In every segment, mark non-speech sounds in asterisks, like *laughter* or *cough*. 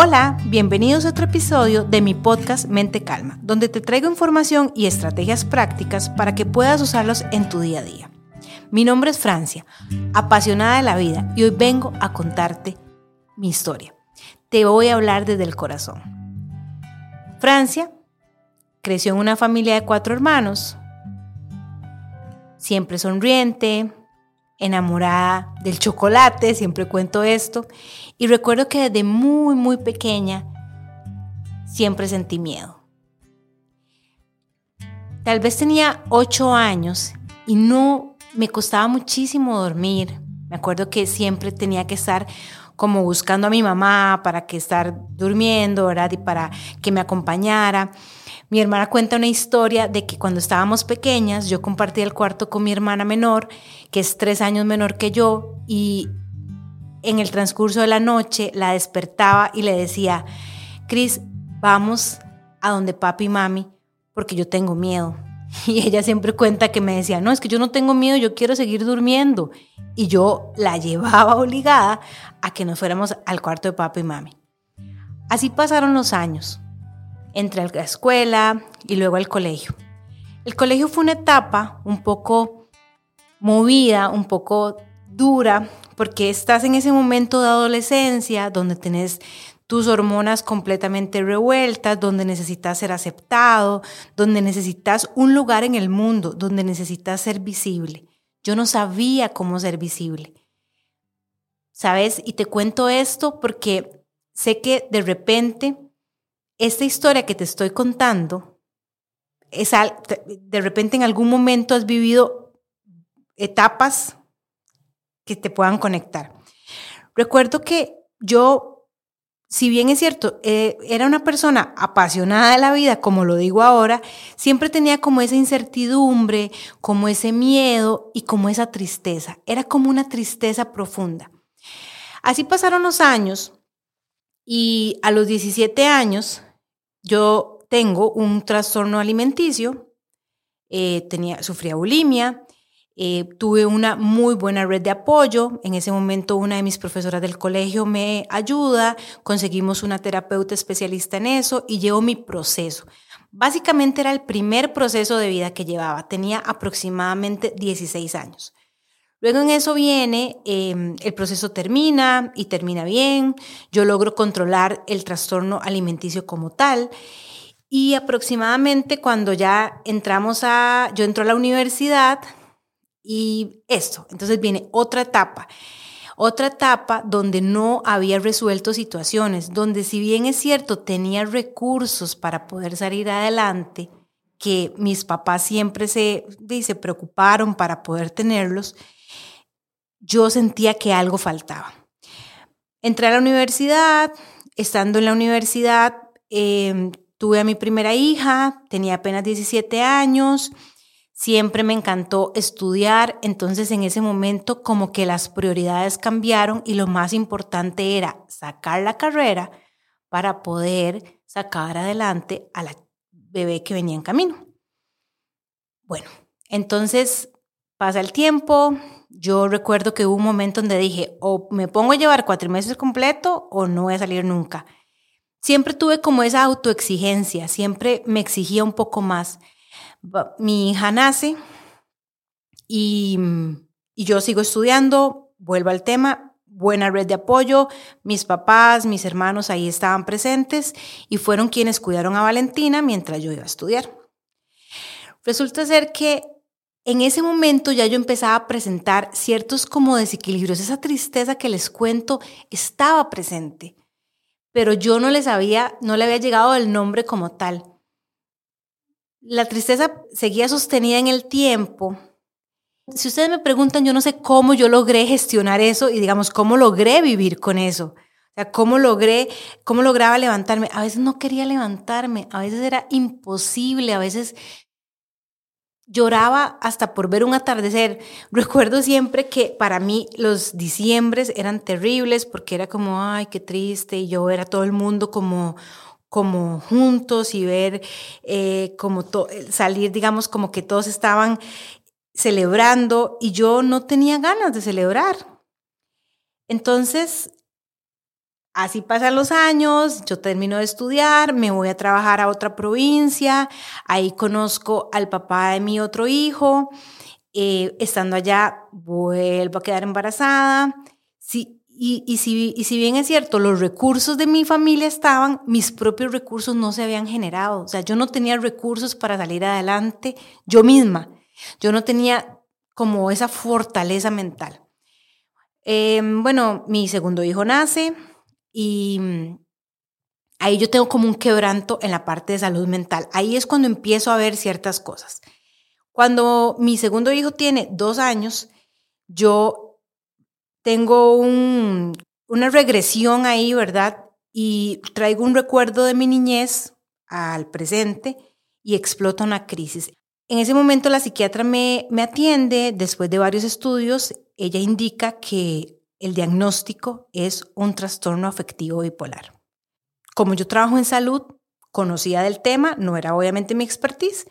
Hola, bienvenidos a otro episodio de mi podcast Mente Calma, donde te traigo información y estrategias prácticas para que puedas usarlos en tu día a día. Mi nombre es Francia, apasionada de la vida, y hoy vengo a contarte mi historia. Te voy a hablar desde el corazón. Francia creció en una familia de cuatro hermanos, siempre sonriente, enamorada del chocolate, siempre cuento esto, y recuerdo que desde muy, muy pequeña siempre sentí miedo. Tal vez tenía ocho años y no me costaba muchísimo dormir. Me acuerdo que siempre tenía que estar como buscando a mi mamá para que estar durmiendo, ¿verdad? Y para que me acompañara. Mi hermana cuenta una historia de que cuando estábamos pequeñas, yo compartía el cuarto con mi hermana menor, que es tres años menor que yo, y en el transcurso de la noche la despertaba y le decía, Cris, vamos a donde papi y mami, porque yo tengo miedo. *laughs* Y ella siempre cuenta que me decía, no, es que yo no tengo miedo, yo quiero seguir durmiendo. Y yo la llevaba *laughs* obligada a que nos fuéramos al cuarto de papi y mami. Así pasaron los años entre la escuela y luego al colegio. El colegio fue una etapa un poco movida, un poco dura, porque estás en ese momento de adolescencia donde tenés tus hormonas completamente revueltas, donde necesitas ser aceptado, donde necesitas un lugar en el mundo, donde necesitas ser visible. Yo no sabía cómo ser visible. ¿Sabes? Y te cuento esto porque sé que de repente esta historia que te estoy contando, es de repente en algún momento has vivido etapas que te puedan conectar. Recuerdo que yo, si bien es cierto, eh, era una persona apasionada de la vida, como lo digo ahora, siempre tenía como esa incertidumbre, como ese miedo y como esa tristeza. Era como una tristeza profunda. Así pasaron los años y a los 17 años yo tengo un trastorno alimenticio, eh, tenía, sufría bulimia, eh, tuve una muy buena red de apoyo. En ese momento una de mis profesoras del colegio me ayuda, conseguimos una terapeuta especialista en eso y llevo mi proceso. Básicamente era el primer proceso de vida que llevaba. Tenía aproximadamente 16 años. Luego en eso viene, em, el proceso termina y termina bien, yo logro controlar el trastorno alimenticio como tal. Y aproximadamente cuando ya entramos a, yo entro a la universidad y esto, entonces viene otra etapa. Otra etapa donde no había resuelto situaciones, donde si bien es cierto tenía recursos para poder salir adelante, que mis papás siempre se, se preocuparon para poder tenerlos, yo sentía que algo faltaba. Entré a la universidad, estando en la universidad, em, tuve a mi primera hija, tenía apenas 17 años, siempre me encantó estudiar, entonces en ese momento como que las prioridades cambiaron y lo más importante era sacar la carrera para poder sacar adelante a la bebé que venía en camino. Bueno, entonces pasa el tiempo, yo recuerdo que hubo un momento donde dije, o me pongo a llevar cuatro meses completo o no voy a salir nunca. Siempre tuve como esa autoexigencia, siempre me exigía un poco más. Mi hija nace y, y yo sigo estudiando, vuelvo al tema, buena red de apoyo, mis papás, mis hermanos ahí estaban presentes y fueron quienes cuidaron a Valentina mientras yo iba a estudiar. Resulta ser que en ese momento ya yo empezaba a presentar ciertos como desequilibrios, esa tristeza que les cuento estaba presente, pero yo no les había, no le había llegado el nombre como tal. La tristeza seguía sostenida en el tiempo. Si ustedes me preguntan, yo no sé cómo yo logré gestionar eso y digamos, cómo logré vivir con eso. O sea, cómo logré, cómo lograba levantarme. A veces no quería levantarme, a veces era imposible, a veces lloraba hasta por ver un atardecer. Recuerdo siempre que para mí los diciembres eran terribles porque era como, ay, qué triste, y yo era todo el mundo como como juntos y ver eh, como salir, digamos, como que todos estaban celebrando y yo no tenía ganas de celebrar. Entonces, Así pasan los años, yo termino de estudiar, me voy a trabajar a otra provincia, ahí conozco al papá de mi otro hijo, eh, estando allá vuelvo a quedar embarazada. Sí, y, y, si, y si bien es cierto, los recursos de mi familia estaban, mis propios recursos no se habían generado. O sea, yo no tenía recursos para salir adelante yo misma. Yo no tenía como esa fortaleza mental. Em, bueno, mi segundo hijo nace y mm, ahí yo tengo como un quebranto en la parte de salud mental. Ahí es cuando empiezo a ver ciertas cosas. Cuando mi segundo hijo tiene dos años, yo tengo una regresión ahí, ¿verdad? Y traigo un recuerdo de mi niñez al presente y explota una crisis. En ese momento la psiquiatra me, me atiende, después de varios estudios, ella indica que el diagnóstico es un trastorno afectivo bipolar. Como yo trabajo en salud, conocía del tema, no era obviamente mi expertise,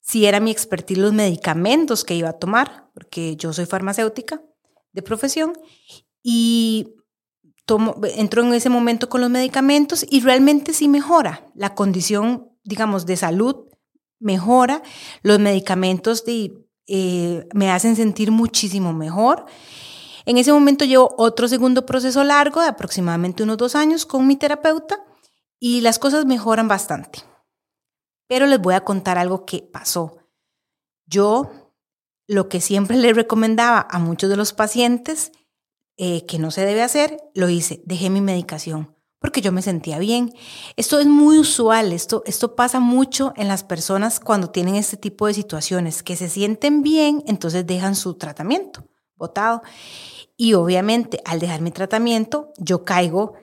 sí era mi expertise los medicamentos que iba a tomar, porque yo soy farmacéutica de profesión, y tomo, entro en ese momento con los medicamentos y realmente sí mejora la condición, digamos, de salud mejora, los medicamentos eh, me hacen sentir muchísimo mejor. En ese momento llevo otro segundo proceso largo de aproximadamente unos dos años con mi terapeuta y las cosas mejoran bastante. Pero les voy a contar algo que pasó. Yo lo que siempre *laughs* le recomendaba a muchos de los pacientes eh, que no se debe hacer, lo hice, dejé mi medicación porque yo me sentía bien. Esto es muy usual, esto, esto pasa mucho en las personas cuando tienen este tipo de situaciones, que se sienten bien, entonces dejan su tratamiento Y obviamente al dejar mi tratamiento, yo caigo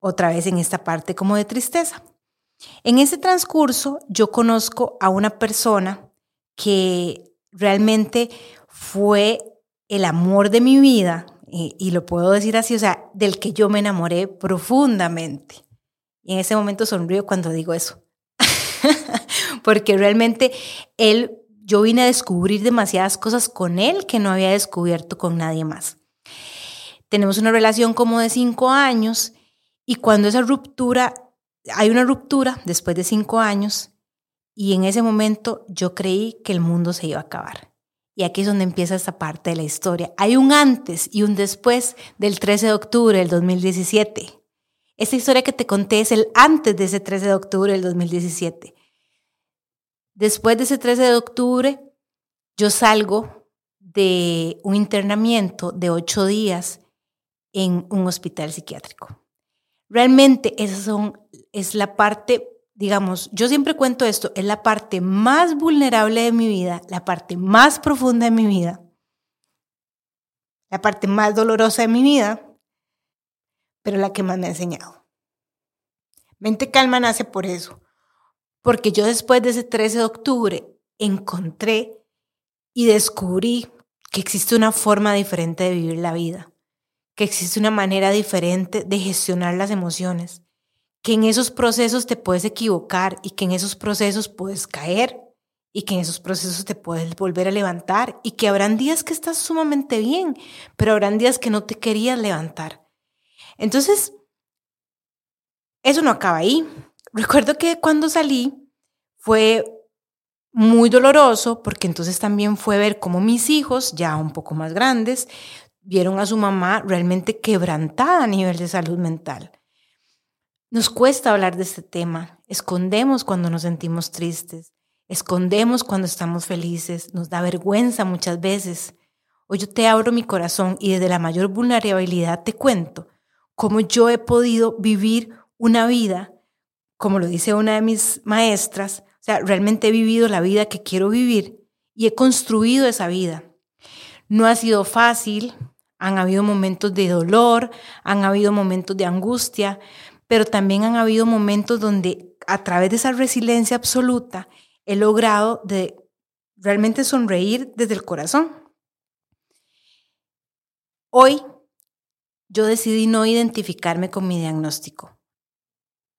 otra vez en esta parte como de tristeza. En ese transcurso, yo conozco a una persona que realmente fue el amor de mi vida, y, lo puedo decir así, o sea, del que yo me enamoré profundamente. Y en ese momento sonrío cuando digo eso. *laughs* Porque realmente él, yo vine a descubrir demasiadas cosas con él que no había descubierto con nadie más. Tenemos una relación como de cinco años y cuando esa ruptura, hay una ruptura después de cinco años y en ese momento yo creí que el mundo se iba a acabar. Y aquí es donde empieza esta parte de la historia. Hay un antes y un después del 13 de octubre del 2017. Esta historia que te conté es el antes de ese 13 de octubre del 2017. Después de ese 13 de octubre, yo salgo de un internamiento de ocho días en un hospital psiquiátrico. Realmente esa es la parte digamos, yo siempre cuento esto, es la parte más vulnerable de mi vida, la parte más profunda de mi vida, la parte más dolorosa de mi vida, pero la que más me ha enseñado. Mente calma nace por eso, porque yo después de ese 13 de octubre encontré y descubrí que existe una forma diferente de vivir la vida, que existe una manera diferente de gestionar las emociones, que en esos procesos te puedes equivocar y que en esos procesos puedes caer y que en esos procesos te puedes volver a levantar y que habrán días que estás sumamente bien, pero habrán días que no te querías levantar. Entonces, eso no acaba ahí. Recuerdo que cuando salí fue muy doloroso porque entonces también fue ver cómo mis hijos, ya un poco más grandes, vieron a su mamá realmente quebrantada a nivel de salud mental. Nos cuesta hablar de este tema. Escondemos cuando nos sentimos tristes. Escondemos cuando estamos felices. Nos da vergüenza muchas veces. Hoy yo te abro mi corazón y desde la mayor vulnerabilidad te cuento cómo yo he podido vivir una vida, como lo dice una de mis maestras, o sea, realmente he vivido la vida que quiero vivir y he construido esa vida. No ha sido fácil, han habido momentos de dolor, han habido momentos de angustia, pero también han habido momentos donde a través de esa resiliencia absoluta he logrado de realmente sonreír desde el corazón. Hoy yo decidí no identificarme con mi diagnóstico.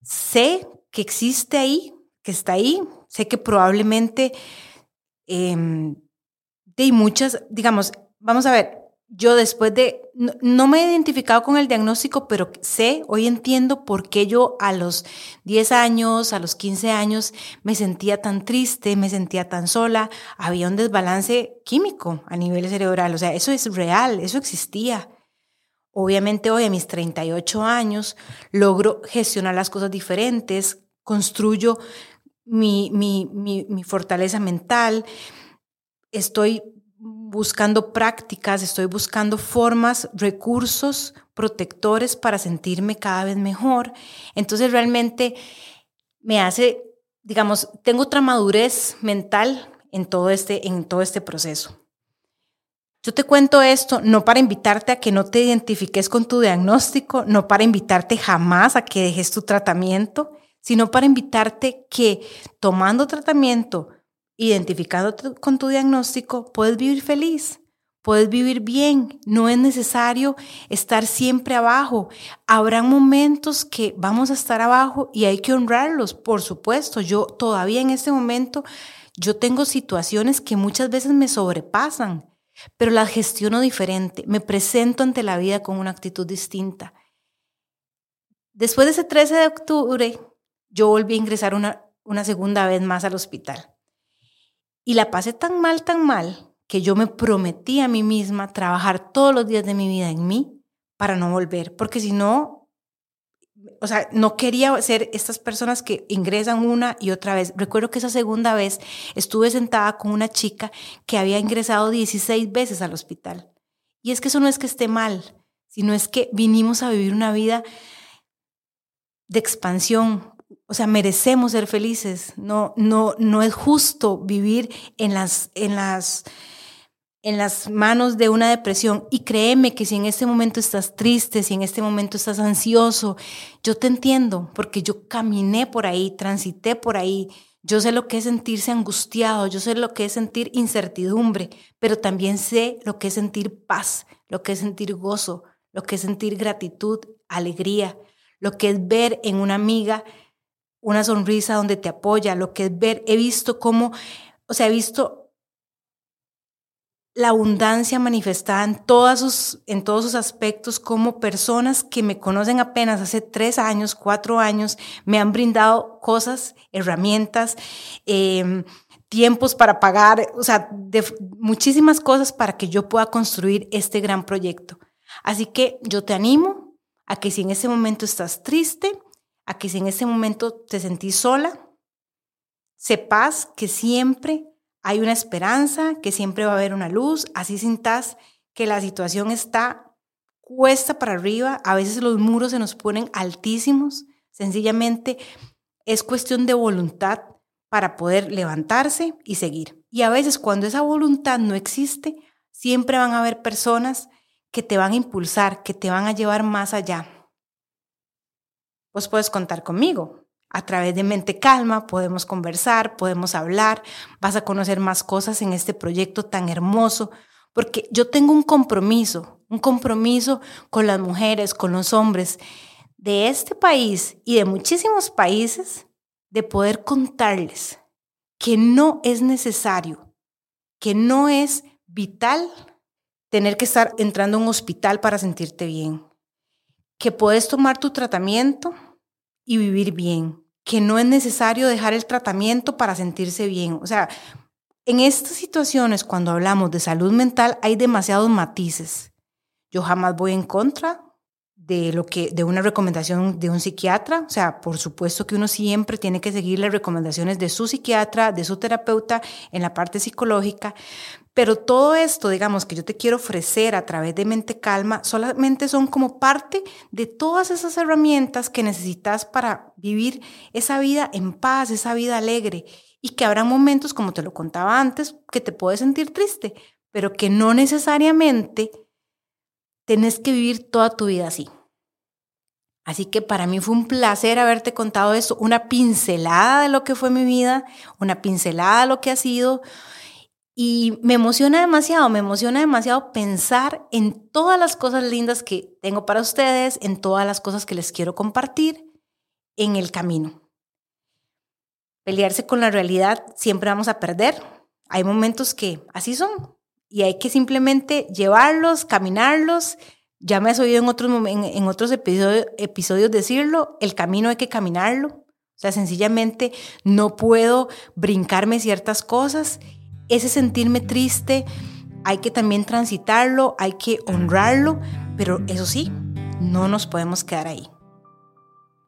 Sé que existe ahí, que está ahí, sé que probablemente eh, de muchas, digamos, vamos a ver, yo después de, no, me he identificado con el diagnóstico, pero sé, hoy entiendo por qué yo a los 10 años, a los 15 años, me sentía tan triste, me sentía tan sola, había un desbalance químico a nivel cerebral, o sea, eso es real, eso existía. Obviamente hoy a mis 38 años logro gestionar las cosas diferentes, construyo mi, mi, mi, fortaleza mental, estoy buscando prácticas, estoy buscando formas, recursos protectores para sentirme cada vez mejor. Entonces realmente me hace, digamos, tengo otra madurez mental en todo este, en todo este proceso. Yo te cuento esto no para invitarte a que no te identifiques con tu diagnóstico, no para invitarte jamás a que dejes tu tratamiento, sino para invitarte que tomando tratamiento, identificándote con tu diagnóstico, puedes vivir feliz, puedes vivir bien. No es necesario estar siempre abajo. Habrá momentos que vamos a estar abajo y hay que honrarlos, por supuesto. Yo todavía en este momento, yo tengo situaciones que muchas veces me sobrepasan, pero las gestiono diferente. Me presento ante la vida con una actitud distinta. Después de ese 13 de octubre, yo volví a ingresar una, una segunda vez más al hospital. Y la pasé tan mal, tan mal, que yo me prometí a mí misma trabajar todos los días de mi vida en mí para no volver, porque si no, o sea, no quería ser estas personas que ingresan una y otra vez. Recuerdo que esa segunda vez estuve sentada con una chica que había ingresado 16 veces al hospital. Y es que eso no es que esté mal, sino es que vinimos a vivir una vida de expansión, o sea, merecemos ser felices. No, no, no es justo vivir en las, en las, en las manos de una depresión. Y créeme que si en este momento estás triste, si en este momento estás ansioso, yo te entiendo, porque yo caminé por ahí, transité por ahí. Yo sé lo que es sentirse angustiado, yo sé lo que es sentir incertidumbre, pero también sé lo que es sentir paz, lo que es sentir gozo, lo que es sentir gratitud, alegría, lo que es ver en una amiga una sonrisa donde te apoya, lo que es ver, he visto cómo, o sea, he visto la abundancia manifestada en, todos sus aspectos, como personas que me conocen apenas hace tres años, cuatro años, me han brindado cosas, herramientas, em, tiempos para pagar, o sea, muchísimas cosas para que yo pueda construir este gran proyecto. Así que yo te animo a que si en ese momento estás triste, a que si en ese momento te sentís sola, sepas que siempre hay una esperanza, que siempre va a haber una luz, así sintas que la situación está cuesta para arriba, a veces los muros se nos ponen altísimos, sencillamente es cuestión de voluntad para poder levantarse y seguir. Y a veces cuando esa voluntad no existe, siempre van a haber personas que te van a impulsar, que te van a llevar más allá pues puedes contar conmigo. A través de Mente Calma podemos conversar, podemos hablar, vas a conocer más cosas en este proyecto tan hermoso, porque yo tengo un compromiso, un compromiso con las mujeres, con los hombres de este país y de muchísimos países, de poder contarles que no es necesario, que no es vital tener que estar entrando a un hospital para sentirte bien, que puedes tomar tu tratamiento y vivir bien, que no es necesario dejar el tratamiento para sentirse bien. O sea, en estas situaciones, cuando hablamos de salud mental, hay demasiados matices. Yo jamás voy en contra de lo que de una recomendación de un psiquiatra, o sea, por supuesto que uno siempre tiene que seguir las recomendaciones de su psiquiatra, de su terapeuta en la parte psicológica, pero todo esto, digamos, que yo te quiero ofrecer a través de Mente Calma, solamente son como parte de todas esas herramientas que necesitas para vivir esa vida en paz, esa vida alegre. Y que habrá momentos, como te lo contaba antes, que te puedes sentir triste, pero que no necesariamente tenés que vivir toda tu vida así. Así que para mí fue un placer haberte contado eso, una pincelada de lo que fue mi vida, una pincelada de lo que ha sido, y me emociona demasiado, me emociona demasiado pensar en todas las cosas lindas que tengo para ustedes, en todas las cosas que les quiero compartir en el camino. Pelearse con la realidad siempre vamos a perder. Hay momentos que así son y hay que simplemente llevarlos, caminarlos. Ya me has oído en otros, en, otros episodios, episodios decirlo, el camino hay que caminarlo. O sea, sencillamente no puedo brincarme ciertas cosas. Ese sentirme triste hay que también transitarlo, hay que honrarlo, pero eso sí, no nos podemos quedar ahí.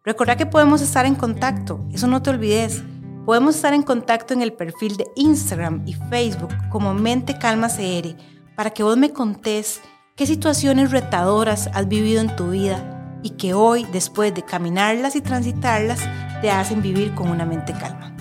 Recuerda que podemos estar en contacto, eso no te olvides. Podemos estar en contacto en el perfil de Instagram y Facebook como Mente Calma CR para que vos me contés qué situaciones retadoras has vivido en tu vida y que hoy, después de caminarlas y transitarlas, te hacen vivir con una mente calma.